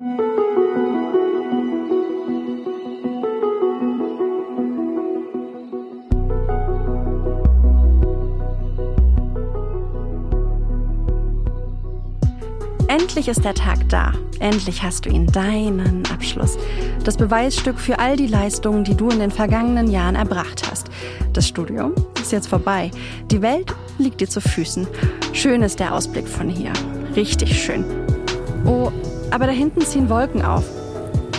Endlich ist der Tag da. Endlich hast du ihn, deinen Abschluss. Das Beweisstück für all die Leistungen, die du in den vergangenen Jahren erbracht hast. Das Studium ist jetzt vorbei. Die Welt liegt dir zu Füßen. Schön ist der Ausblick von hier. Richtig schön. Oh, aber da hinten ziehen Wolken auf.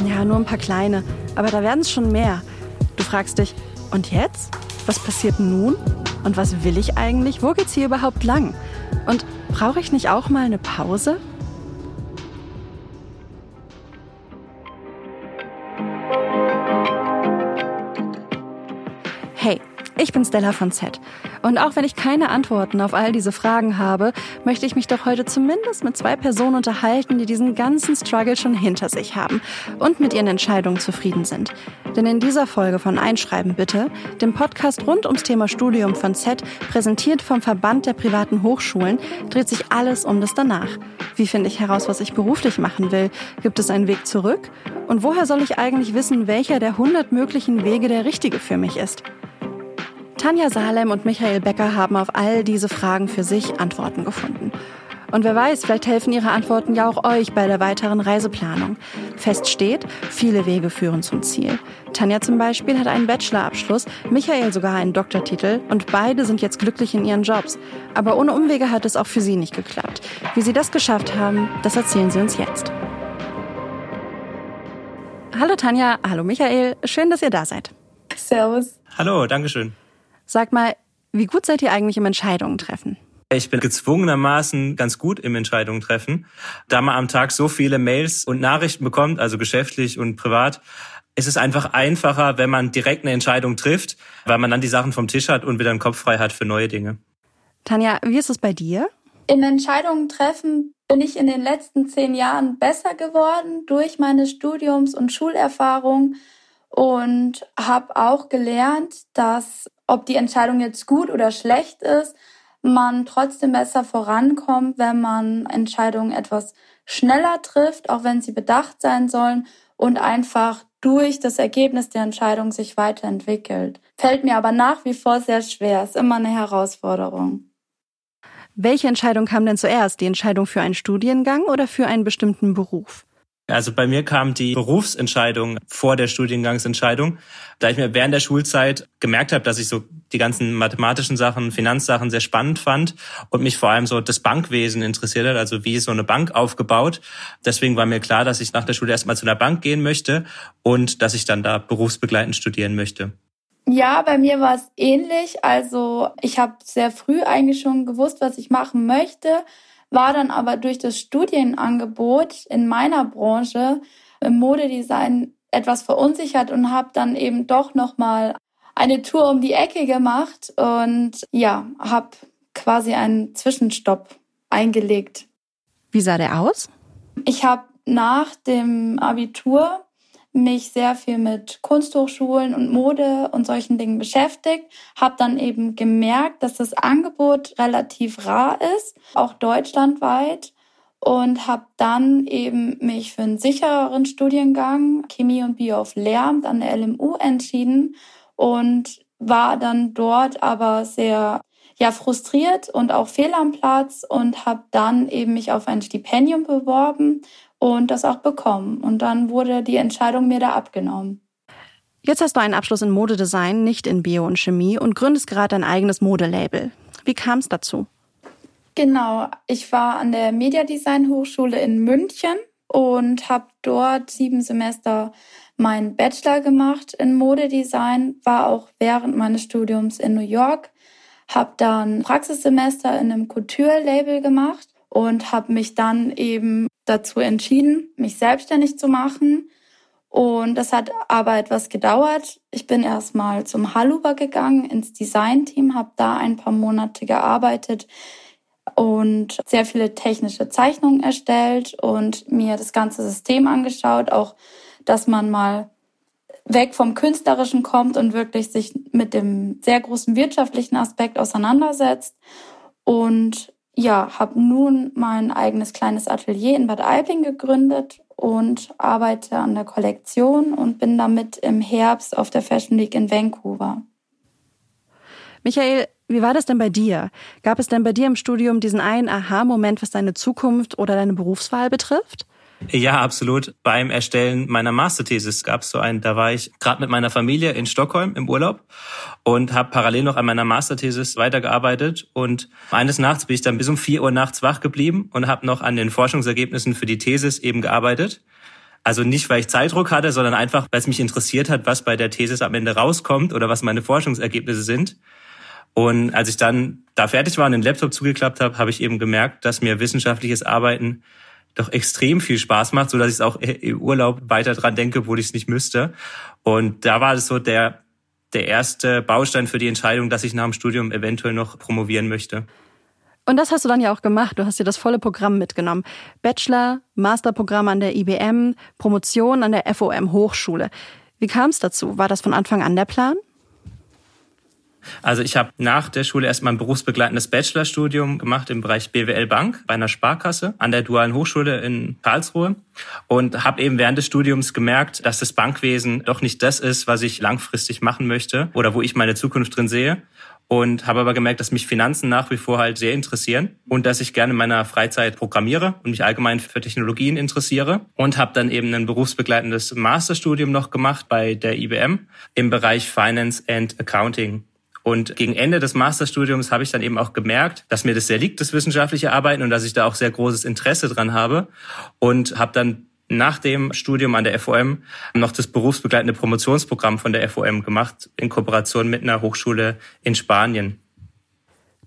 Ja, nur ein paar kleine, aber da werden es schon mehr. Du fragst dich, und jetzt? Was passiert nun? Und was will ich eigentlich? Wo geht's hier überhaupt lang? Und brauche ich nicht auch mal eine Pause? Ich bin Stella von Z. Und auch wenn ich keine Antworten auf all diese Fragen habe, möchte ich mich doch heute zumindest mit zwei Personen unterhalten, die diesen ganzen Struggle schon hinter sich haben und mit ihren Entscheidungen zufrieden sind. Denn in dieser Folge von Einschreiben bitte, dem Podcast rund ums Thema Studium von Z, präsentiert vom Verband der privaten Hochschulen, dreht sich alles um das danach. Wie finde ich heraus, was ich beruflich machen will? Gibt es einen Weg zurück? Und woher soll ich eigentlich wissen, welcher der 100 möglichen Wege der richtige für mich ist? Tanja Salem und Michael Becker haben auf all diese Fragen für sich Antworten gefunden. Und wer weiß, vielleicht helfen ihre Antworten ja auch euch bei der weiteren Reiseplanung. Fest steht, viele Wege führen zum Ziel. Tanja zum Beispiel hat einen Bachelorabschluss, Michael sogar einen Doktortitel und beide sind jetzt glücklich in ihren Jobs. Aber ohne Umwege hat es auch für sie nicht geklappt. Wie sie das geschafft haben, das erzählen sie uns jetzt. Hallo Tanja, hallo Michael, schön, dass ihr da seid. Servus. Hallo, Dankeschön. Sag mal, wie gut seid ihr eigentlich im Entscheidungen treffen? Ich bin gezwungenermaßen ganz gut im Entscheidungen treffen. Da man am Tag so viele Mails und Nachrichten bekommt, also geschäftlich und privat, ist es einfach einfacher, wenn man direkt eine Entscheidung trifft, weil man dann die Sachen vom Tisch hat und wieder einen Kopf frei hat für neue Dinge. Tanja, wie ist es bei dir? In Entscheidungen treffen bin ich in den letzten zehn Jahren besser geworden durch meine Studiums- und Schulerfahrung und habe auch gelernt, dass ob die Entscheidung jetzt gut oder schlecht ist, man trotzdem besser vorankommt, wenn man Entscheidungen etwas schneller trifft, auch wenn sie bedacht sein sollen und einfach durch das Ergebnis der Entscheidung sich weiterentwickelt. Fällt mir aber nach wie vor sehr schwer, ist immer eine Herausforderung. Welche Entscheidung kam denn zuerst? Die Entscheidung für einen Studiengang oder für einen bestimmten Beruf? Also bei mir kam die Berufsentscheidung vor der Studiengangsentscheidung, da ich mir während der Schulzeit gemerkt habe, dass ich so die ganzen mathematischen Sachen, Finanzsachen sehr spannend fand und mich vor allem so das Bankwesen interessiert hat, also wie ist so eine Bank aufgebaut. Deswegen war mir klar, dass ich nach der Schule erstmal zu einer Bank gehen möchte und dass ich dann da berufsbegleitend studieren möchte. Ja, bei mir war es ähnlich. Also ich habe sehr früh eigentlich schon gewusst, was ich machen möchte war dann aber durch das Studienangebot in meiner Branche im Modedesign etwas verunsichert und habe dann eben doch noch mal eine Tour um die Ecke gemacht und ja, habe quasi einen Zwischenstopp eingelegt. Wie sah der aus? Ich habe nach dem Abitur mich sehr viel mit Kunsthochschulen und Mode und solchen Dingen beschäftigt, habe dann eben gemerkt, dass das Angebot relativ rar ist, auch deutschlandweit und habe dann eben mich für einen sichereren Studiengang Chemie und Bio auf Lehramt an der LMU entschieden und war dann dort aber sehr ja frustriert und auch fehl am Platz und habe dann eben mich auf ein Stipendium beworben und das auch bekommen. Und dann wurde die Entscheidung mir da abgenommen. Jetzt hast du einen Abschluss in Modedesign, nicht in Bio und Chemie und gründest gerade ein eigenes Modelabel. Wie kam es dazu? Genau, ich war an der Mediadesign Hochschule in München und habe dort sieben Semester meinen Bachelor gemacht in Modedesign, war auch während meines Studiums in New York, habe dann Praxissemester in einem Couture-Label gemacht und habe mich dann eben dazu entschieden, mich selbstständig zu machen. Und das hat aber etwas gedauert. Ich bin erstmal zum Haluber gegangen, ins Design-Team, habe da ein paar Monate gearbeitet und sehr viele technische Zeichnungen erstellt und mir das ganze System angeschaut, auch dass man mal weg vom Künstlerischen kommt und wirklich sich mit dem sehr großen wirtschaftlichen Aspekt auseinandersetzt. Und ja, habe nun mein eigenes kleines Atelier in Bad Aibling gegründet und arbeite an der Kollektion und bin damit im Herbst auf der Fashion Week in Vancouver. Michael, wie war das denn bei dir? Gab es denn bei dir im Studium diesen einen Aha-Moment, was deine Zukunft oder deine Berufswahl betrifft? Ja, absolut. Beim Erstellen meiner Masterthesis gab es so einen, da war ich gerade mit meiner Familie in Stockholm im Urlaub und habe parallel noch an meiner Masterthesis weitergearbeitet. Und eines Nachts bin ich dann bis um vier Uhr nachts wach geblieben und habe noch an den Forschungsergebnissen für die Thesis eben gearbeitet. Also nicht, weil ich Zeitdruck hatte, sondern einfach, weil es mich interessiert hat, was bei der Thesis am Ende rauskommt oder was meine Forschungsergebnisse sind. Und als ich dann da fertig war und den Laptop zugeklappt habe, habe ich eben gemerkt, dass mir wissenschaftliches Arbeiten doch extrem viel Spaß macht, so dass ich auch im Urlaub weiter dran denke, obwohl ich es nicht müsste. Und da war es so der der erste Baustein für die Entscheidung, dass ich nach dem Studium eventuell noch promovieren möchte. Und das hast du dann ja auch gemacht. Du hast dir das volle Programm mitgenommen. Bachelor, Masterprogramm an der IBM, Promotion an der FOM Hochschule. Wie kam es dazu? War das von Anfang an der Plan? Also ich habe nach der Schule erstmal ein berufsbegleitendes Bachelorstudium gemacht im Bereich BWL Bank bei einer Sparkasse an der Dualen Hochschule in Karlsruhe und habe eben während des Studiums gemerkt, dass das Bankwesen doch nicht das ist, was ich langfristig machen möchte oder wo ich meine Zukunft drin sehe und habe aber gemerkt, dass mich Finanzen nach wie vor halt sehr interessieren und dass ich gerne in meiner Freizeit programmiere und mich allgemein für Technologien interessiere und habe dann eben ein berufsbegleitendes Masterstudium noch gemacht bei der IBM im Bereich Finance and Accounting. Und gegen Ende des Masterstudiums habe ich dann eben auch gemerkt, dass mir das sehr liegt, das wissenschaftliche Arbeiten und dass ich da auch sehr großes Interesse dran habe und habe dann nach dem Studium an der FOM noch das berufsbegleitende Promotionsprogramm von der FOM gemacht in Kooperation mit einer Hochschule in Spanien.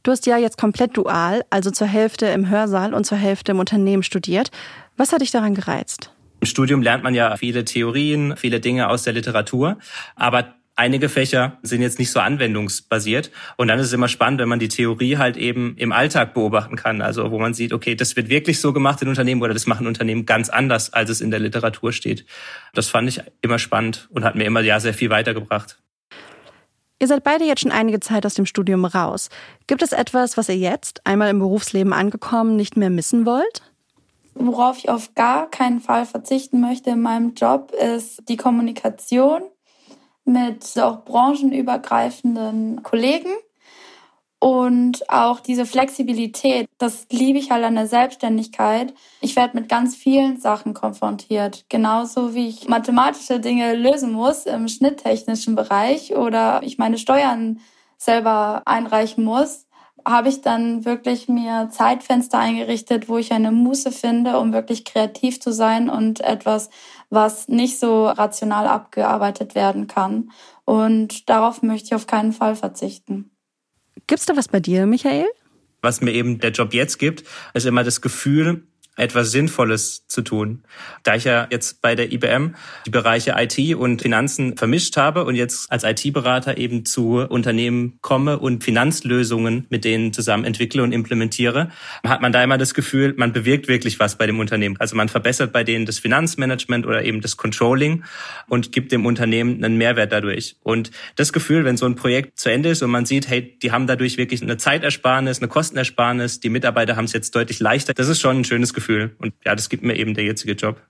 Du hast ja jetzt komplett dual, also zur Hälfte im Hörsaal und zur Hälfte im Unternehmen studiert. Was hat dich daran gereizt? Im Studium lernt man ja viele Theorien, viele Dinge aus der Literatur, aber Einige Fächer sind jetzt nicht so anwendungsbasiert. Und dann ist es immer spannend, wenn man die Theorie halt eben im Alltag beobachten kann. Also wo man sieht, okay, das wird wirklich so gemacht in Unternehmen oder das machen Unternehmen ganz anders, als es in der Literatur steht. Das fand ich immer spannend und hat mir immer ja sehr viel weitergebracht. Ihr seid beide jetzt schon einige Zeit aus dem Studium raus. Gibt es etwas, was ihr jetzt, einmal im Berufsleben angekommen, nicht mehr missen wollt? Worauf ich auf gar keinen Fall verzichten möchte in meinem Job, ist die Kommunikation mit auch branchenübergreifenden Kollegen. Und auch diese Flexibilität, das liebe ich halt an der Selbstständigkeit. Ich werde mit ganz vielen Sachen konfrontiert. Genauso wie ich mathematische Dinge lösen muss im schnitttechnischen Bereich oder ich meine Steuern selber einreichen muss, habe ich dann wirklich mir Zeitfenster eingerichtet, wo ich eine Muße finde, um wirklich kreativ zu sein und etwas was nicht so rational abgearbeitet werden kann. Und darauf möchte ich auf keinen Fall verzichten. Gibt's da was bei dir, Michael? Was mir eben der Job jetzt gibt, ist immer das Gefühl, etwas Sinnvolles zu tun. Da ich ja jetzt bei der IBM die Bereiche IT und Finanzen vermischt habe und jetzt als IT-Berater eben zu Unternehmen komme und Finanzlösungen mit denen zusammen entwickle und implementiere, hat man da immer das Gefühl, man bewirkt wirklich was bei dem Unternehmen. Also man verbessert bei denen das Finanzmanagement oder eben das Controlling und gibt dem Unternehmen einen Mehrwert dadurch. Und das Gefühl, wenn so ein Projekt zu Ende ist und man sieht, hey, die haben dadurch wirklich eine Zeitersparnis, eine Kostenersparnis, die Mitarbeiter haben es jetzt deutlich leichter, das ist schon ein schönes Gefühl. Gefühl. Und ja, das gibt mir eben der jetzige Job.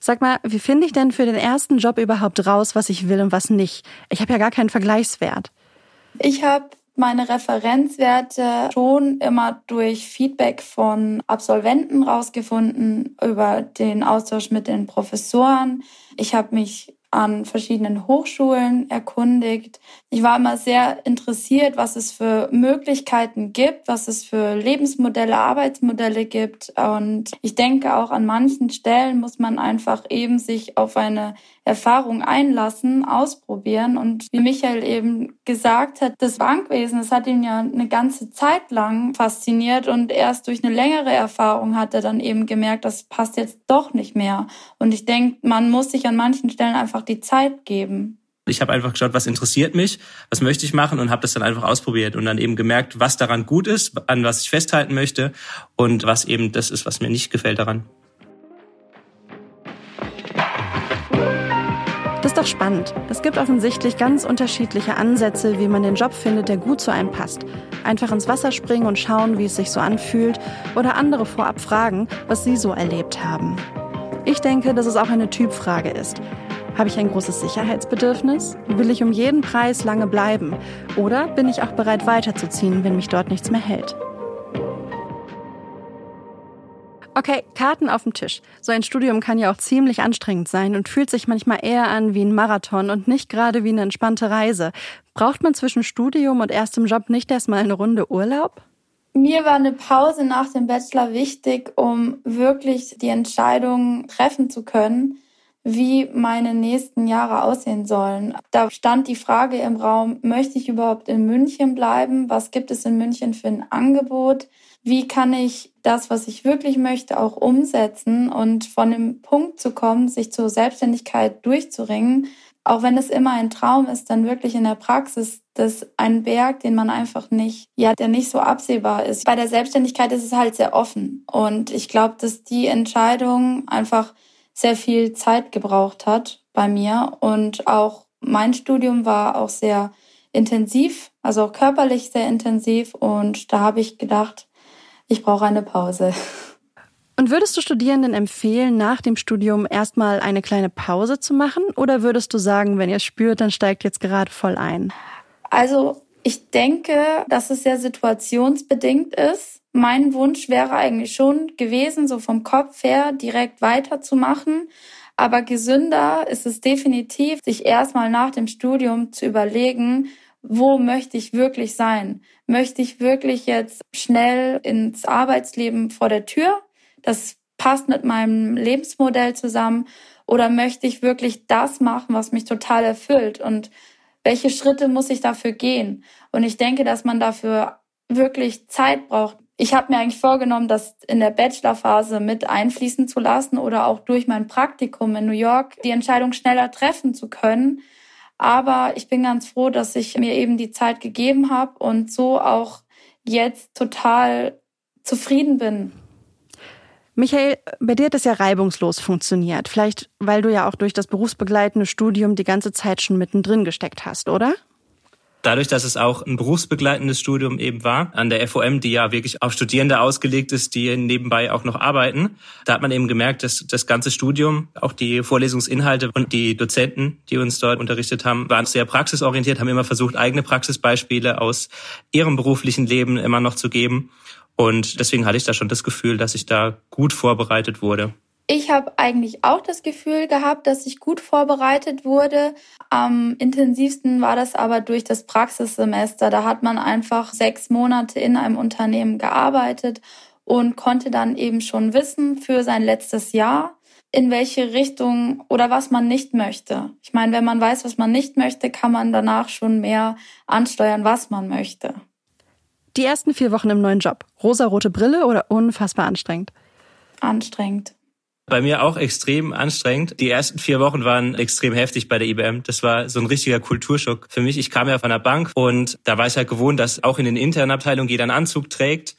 Sag mal, wie finde ich denn für den ersten Job überhaupt raus, was ich will und was nicht? Ich habe ja gar keinen Vergleichswert. Ich habe meine Referenzwerte schon immer durch Feedback von Absolventen rausgefunden, über den Austausch mit den Professoren. Ich habe mich an verschiedenen Hochschulen erkundigt. Ich war immer sehr interessiert, was es für Möglichkeiten gibt, was es für Lebensmodelle, Arbeitsmodelle gibt. Und ich denke auch an manchen Stellen muss man einfach eben sich auf eine Erfahrung einlassen, ausprobieren. Und wie Michael eben gesagt hat, das Bankwesen, das hat ihn ja eine ganze Zeit lang fasziniert und erst durch eine längere Erfahrung hat er dann eben gemerkt, das passt jetzt doch nicht mehr. Und ich denke, man muss sich an manchen Stellen einfach die Zeit geben. Ich habe einfach geschaut, was interessiert mich, was möchte ich machen und habe das dann einfach ausprobiert und dann eben gemerkt, was daran gut ist, an was ich festhalten möchte und was eben das ist, was mir nicht gefällt daran. Doch spannend. Es gibt offensichtlich ganz unterschiedliche Ansätze, wie man den Job findet, der gut zu einem passt. Einfach ins Wasser springen und schauen, wie es sich so anfühlt oder andere vorab fragen, was sie so erlebt haben. Ich denke, dass es auch eine Typfrage ist. Habe ich ein großes Sicherheitsbedürfnis? Will ich um jeden Preis lange bleiben? Oder bin ich auch bereit weiterzuziehen, wenn mich dort nichts mehr hält? Okay, Karten auf dem Tisch. So ein Studium kann ja auch ziemlich anstrengend sein und fühlt sich manchmal eher an wie ein Marathon und nicht gerade wie eine entspannte Reise. Braucht man zwischen Studium und erstem Job nicht erstmal eine Runde Urlaub? Mir war eine Pause nach dem Bachelor wichtig, um wirklich die Entscheidung treffen zu können, wie meine nächsten Jahre aussehen sollen. Da stand die Frage im Raum, möchte ich überhaupt in München bleiben? Was gibt es in München für ein Angebot? Wie kann ich das, was ich wirklich möchte, auch umsetzen und von dem Punkt zu kommen, sich zur Selbstständigkeit durchzuringen? Auch wenn es immer ein Traum ist, dann wirklich in der Praxis das ein Berg, den man einfach nicht, ja, der nicht so absehbar ist. Bei der Selbstständigkeit ist es halt sehr offen. Und ich glaube, dass die Entscheidung einfach sehr viel Zeit gebraucht hat bei mir. Und auch mein Studium war auch sehr intensiv, also auch körperlich sehr intensiv. Und da habe ich gedacht, ich brauche eine Pause. Und würdest du Studierenden empfehlen, nach dem Studium erstmal eine kleine Pause zu machen? Oder würdest du sagen, wenn ihr es spürt, dann steigt jetzt gerade voll ein? Also ich denke, dass es sehr situationsbedingt ist. Mein Wunsch wäre eigentlich schon gewesen, so vom Kopf her direkt weiterzumachen. Aber gesünder ist es definitiv, sich erstmal nach dem Studium zu überlegen, wo möchte ich wirklich sein? Möchte ich wirklich jetzt schnell ins Arbeitsleben vor der Tür? Das passt mit meinem Lebensmodell zusammen. Oder möchte ich wirklich das machen, was mich total erfüllt? Und welche Schritte muss ich dafür gehen? Und ich denke, dass man dafür wirklich Zeit braucht. Ich habe mir eigentlich vorgenommen, das in der Bachelorphase mit einfließen zu lassen oder auch durch mein Praktikum in New York die Entscheidung schneller treffen zu können. Aber ich bin ganz froh, dass ich mir eben die Zeit gegeben habe und so auch jetzt total zufrieden bin Michael, bei dir hat es ja reibungslos funktioniert. Vielleicht, weil du ja auch durch das berufsbegleitende Studium die ganze Zeit schon mittendrin gesteckt hast, oder? Dadurch, dass es auch ein berufsbegleitendes Studium eben war, an der FOM, die ja wirklich auf Studierende ausgelegt ist, die nebenbei auch noch arbeiten, da hat man eben gemerkt, dass das ganze Studium, auch die Vorlesungsinhalte und die Dozenten, die uns dort unterrichtet haben, waren sehr praxisorientiert, haben immer versucht, eigene Praxisbeispiele aus ihrem beruflichen Leben immer noch zu geben. Und deswegen hatte ich da schon das Gefühl, dass ich da gut vorbereitet wurde. Ich habe eigentlich auch das Gefühl gehabt, dass ich gut vorbereitet wurde. Am intensivsten war das aber durch das Praxissemester. Da hat man einfach sechs Monate in einem Unternehmen gearbeitet und konnte dann eben schon wissen für sein letztes Jahr, in welche Richtung oder was man nicht möchte. Ich meine, wenn man weiß, was man nicht möchte, kann man danach schon mehr ansteuern, was man möchte. Die ersten vier Wochen im neuen Job. Rosarote Brille oder unfassbar anstrengend? Anstrengend. Bei mir auch extrem anstrengend. Die ersten vier Wochen waren extrem heftig bei der IBM. Das war so ein richtiger Kulturschock für mich. Ich kam ja von der Bank und da war ich halt gewohnt, dass auch in den internen Abteilungen jeder einen Anzug trägt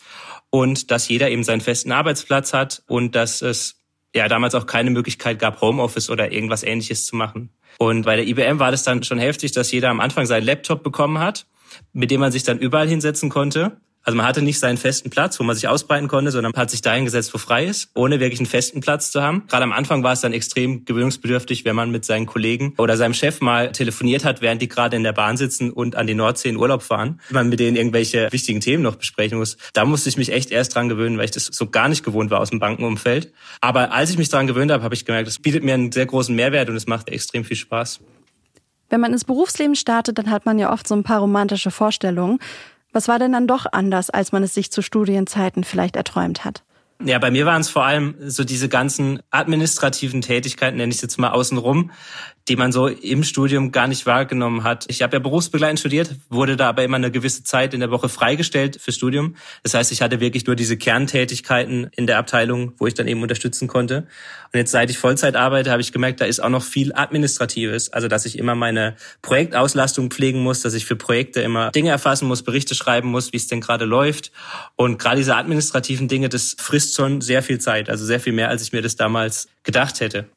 und dass jeder eben seinen festen Arbeitsplatz hat und dass es ja damals auch keine Möglichkeit gab, Homeoffice oder irgendwas ähnliches zu machen. Und bei der IBM war das dann schon heftig, dass jeder am Anfang seinen Laptop bekommen hat mit dem man sich dann überall hinsetzen konnte. Also man hatte nicht seinen festen Platz, wo man sich ausbreiten konnte, sondern hat sich dahin gesetzt, wo frei ist, ohne wirklich einen festen Platz zu haben. Gerade am Anfang war es dann extrem gewöhnungsbedürftig, wenn man mit seinen Kollegen oder seinem Chef mal telefoniert hat, während die gerade in der Bahn sitzen und an die Nordsee in Urlaub fahren, wenn man mit denen irgendwelche wichtigen Themen noch besprechen muss. Da musste ich mich echt erst dran gewöhnen, weil ich das so gar nicht gewohnt war aus dem Bankenumfeld. Aber als ich mich dran gewöhnt habe, habe ich gemerkt, es bietet mir einen sehr großen Mehrwert und es macht extrem viel Spaß. Wenn man ins Berufsleben startet, dann hat man ja oft so ein paar romantische Vorstellungen. Was war denn dann doch anders, als man es sich zu Studienzeiten vielleicht erträumt hat? Ja, bei mir waren es vor allem so diese ganzen administrativen Tätigkeiten, nenne ich es jetzt mal außenrum, die man so im Studium gar nicht wahrgenommen hat. Ich habe ja berufsbegleitend studiert, wurde da aber immer eine gewisse Zeit in der Woche freigestellt fürs Studium. Das heißt, ich hatte wirklich nur diese Kerntätigkeiten in der Abteilung, wo ich dann eben unterstützen konnte. Und jetzt, seit ich Vollzeit arbeite, habe ich gemerkt, da ist auch noch viel Administratives. Also, dass ich immer meine Projektauslastung pflegen muss, dass ich für Projekte immer Dinge erfassen muss, Berichte schreiben muss, wie es denn gerade läuft. Und gerade diese administrativen Dinge, das frisst schon sehr viel Zeit. Also sehr viel mehr, als ich mir das damals gedacht hätte.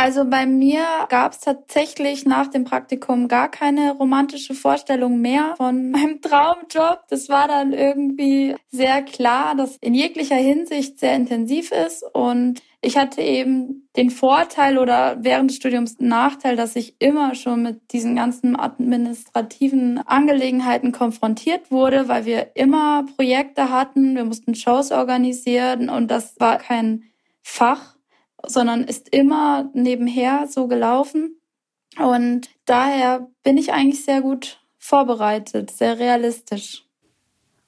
Also bei mir gab es tatsächlich nach dem Praktikum gar keine romantische Vorstellung mehr von meinem Traumjob. Das war dann irgendwie sehr klar, dass in jeglicher Hinsicht sehr intensiv ist und ich hatte eben den Vorteil oder während des Studiums einen Nachteil, dass ich immer schon mit diesen ganzen administrativen Angelegenheiten konfrontiert wurde, weil wir immer Projekte hatten, wir mussten Shows organisieren und das war kein Fach, sondern ist immer nebenher so gelaufen. Und daher bin ich eigentlich sehr gut vorbereitet, sehr realistisch.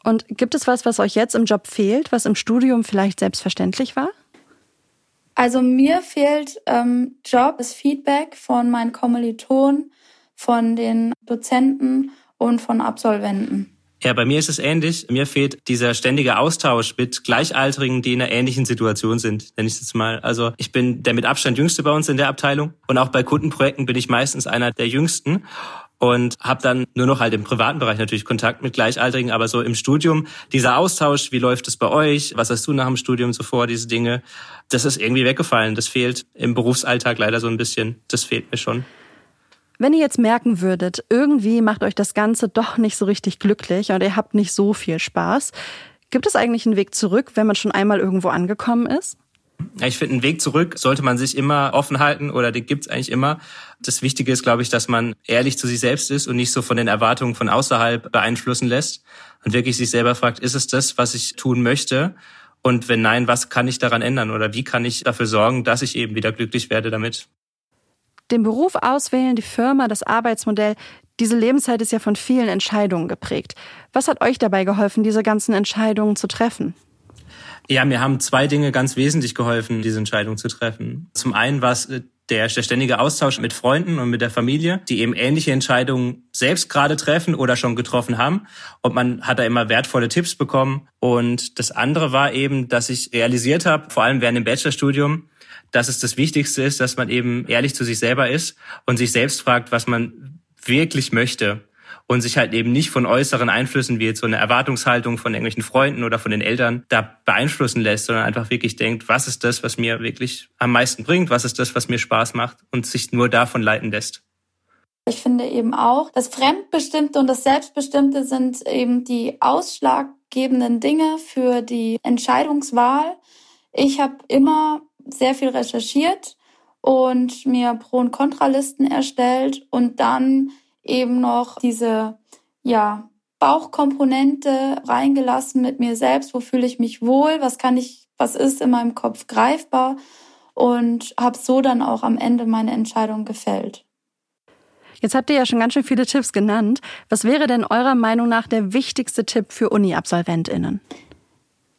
Und gibt es was, was euch jetzt im Job fehlt, was im Studium vielleicht selbstverständlich war? Also mir fehlt ähm, Job, das Feedback von meinen Kommilitonen, von den Dozenten und von Absolventen. Ja, bei mir ist es ähnlich. Mir fehlt dieser ständige Austausch mit Gleichaltrigen, die in einer ähnlichen Situation sind, nenne ich es jetzt mal. Also ich bin der mit Abstand jüngste bei uns in der Abteilung und auch bei Kundenprojekten bin ich meistens einer der jüngsten und habe dann nur noch halt im privaten Bereich natürlich Kontakt mit Gleichaltrigen, aber so im Studium dieser Austausch, wie läuft es bei euch, was hast du nach dem Studium so vor, diese Dinge, das ist irgendwie weggefallen. Das fehlt im Berufsalltag leider so ein bisschen. Das fehlt mir schon. Wenn ihr jetzt merken würdet, irgendwie macht euch das Ganze doch nicht so richtig glücklich und ihr habt nicht so viel Spaß, gibt es eigentlich einen Weg zurück, wenn man schon einmal irgendwo angekommen ist? Ich finde, einen Weg zurück sollte man sich immer offen halten oder den gibt's eigentlich immer. Das Wichtige ist, glaube ich, dass man ehrlich zu sich selbst ist und nicht so von den Erwartungen von außerhalb beeinflussen lässt und wirklich sich selber fragt, ist es das, was ich tun möchte? Und wenn nein, was kann ich daran ändern oder wie kann ich dafür sorgen, dass ich eben wieder glücklich werde damit? Den Beruf auswählen, die Firma, das Arbeitsmodell, diese Lebenszeit ist ja von vielen Entscheidungen geprägt. Was hat euch dabei geholfen, diese ganzen Entscheidungen zu treffen? Ja, mir haben zwei Dinge ganz wesentlich geholfen, diese Entscheidung zu treffen. Zum einen war es äh, der, der ständige Austausch mit Freunden und mit der Familie, die eben ähnliche Entscheidungen selbst gerade treffen oder schon getroffen haben. Und man hat da immer wertvolle Tipps bekommen. Und das andere war eben, dass ich realisiert habe, vor allem während dem Bachelorstudium, dass es das Wichtigste ist, dass man eben ehrlich zu sich selber ist und sich selbst fragt, was man wirklich möchte und sich halt eben nicht von äußeren Einflüssen wie jetzt so eine Erwartungshaltung von irgendwelchen Freunden oder von den Eltern da beeinflussen lässt, sondern einfach wirklich denkt, was ist das, was mir wirklich am meisten bringt, was ist das, was mir Spaß macht und sich nur davon leiten lässt. Ich finde eben auch, das Fremdbestimmte und das Selbstbestimmte sind eben die ausschlaggebenden Dinge für die Entscheidungswahl. Ich habe immer sehr viel recherchiert und mir Pro- und Kontralisten erstellt und dann eben noch diese, ja, Bauchkomponente reingelassen mit mir selbst. Wo fühle ich mich wohl? Was kann ich, was ist in meinem Kopf greifbar? Und habe so dann auch am Ende meine Entscheidung gefällt. Jetzt habt ihr ja schon ganz schön viele Tipps genannt. Was wäre denn eurer Meinung nach der wichtigste Tipp für Uni-AbsolventInnen?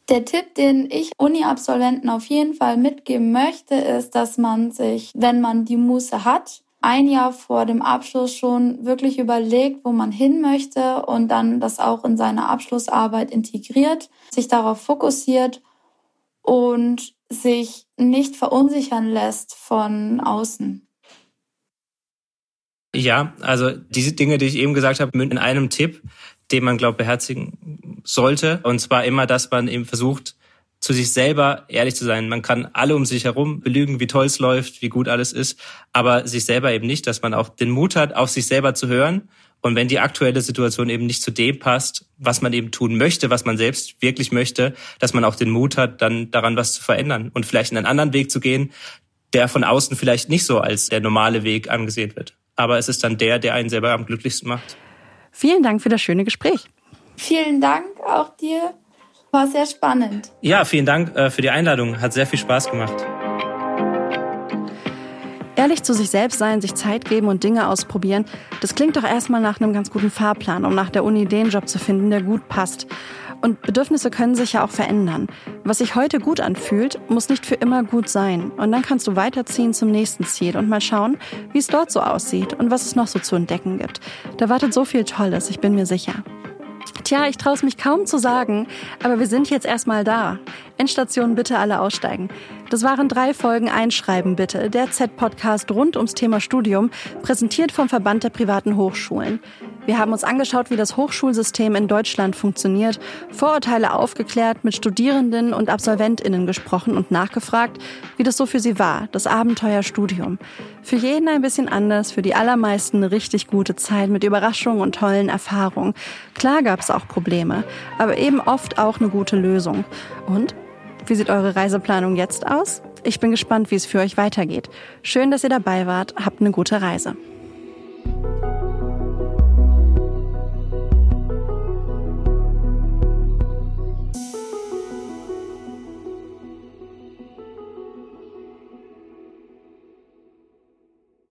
Der Tipp, den ich Uni-Absolventen auf jeden Fall mitgeben möchte, ist, dass man sich, wenn man die Muße hat, ein Jahr vor dem Abschluss schon wirklich überlegt, wo man hin möchte und dann das auch in seine Abschlussarbeit integriert, sich darauf fokussiert und sich nicht verunsichern lässt von außen. Ja, also diese Dinge, die ich eben gesagt habe, münden in einem Tipp den man, glaube beherzigen sollte. Und zwar immer, dass man eben versucht, zu sich selber ehrlich zu sein. Man kann alle um sich herum belügen, wie toll es läuft, wie gut alles ist, aber sich selber eben nicht, dass man auch den Mut hat, auf sich selber zu hören. Und wenn die aktuelle Situation eben nicht zu dem passt, was man eben tun möchte, was man selbst wirklich möchte, dass man auch den Mut hat, dann daran was zu verändern und vielleicht einen anderen Weg zu gehen, der von außen vielleicht nicht so als der normale Weg angesehen wird. Aber es ist dann der, der einen selber am glücklichsten macht. Vielen Dank für das schöne Gespräch. Vielen Dank auch dir. War sehr spannend. Ja, vielen Dank äh, für die Einladung. Hat sehr viel Spaß gemacht. Ehrlich zu sich selbst sein, sich Zeit geben und Dinge ausprobieren, das klingt doch erstmal nach einem ganz guten Fahrplan, um nach der Uni den Job zu finden, der gut passt. Und Bedürfnisse können sich ja auch verändern. Was sich heute gut anfühlt, muss nicht für immer gut sein. Und dann kannst du weiterziehen zum nächsten Ziel und mal schauen, wie es dort so aussieht und was es noch so zu entdecken gibt. Da wartet so viel Tolles, ich bin mir sicher. Tja, ich traue es mich kaum zu sagen, aber wir sind jetzt erstmal da. Endstation bitte alle aussteigen. Das waren drei Folgen Einschreiben bitte, der Z-Podcast rund ums Thema Studium, präsentiert vom Verband der privaten Hochschulen. Wir haben uns angeschaut, wie das Hochschulsystem in Deutschland funktioniert, Vorurteile aufgeklärt, mit Studierenden und Absolventinnen gesprochen und nachgefragt, wie das so für sie war, das Abenteuerstudium. Für jeden ein bisschen anders, für die allermeisten eine richtig gute Zeit mit Überraschungen und tollen Erfahrungen. Klar gab es auch Probleme, aber eben oft auch eine gute Lösung. Und wie sieht eure Reiseplanung jetzt aus? Ich bin gespannt, wie es für euch weitergeht. Schön, dass ihr dabei wart. Habt eine gute Reise.